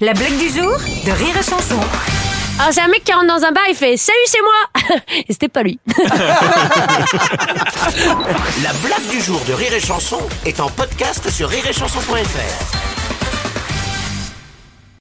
La blague du jour de Rire et Chanson. Alors, c'est un mec qui rentre dans un bar, il fait Salut, c'est moi Et c'était pas lui. La blague du jour de Rire et Chanson est en podcast sur rireetchanson.fr.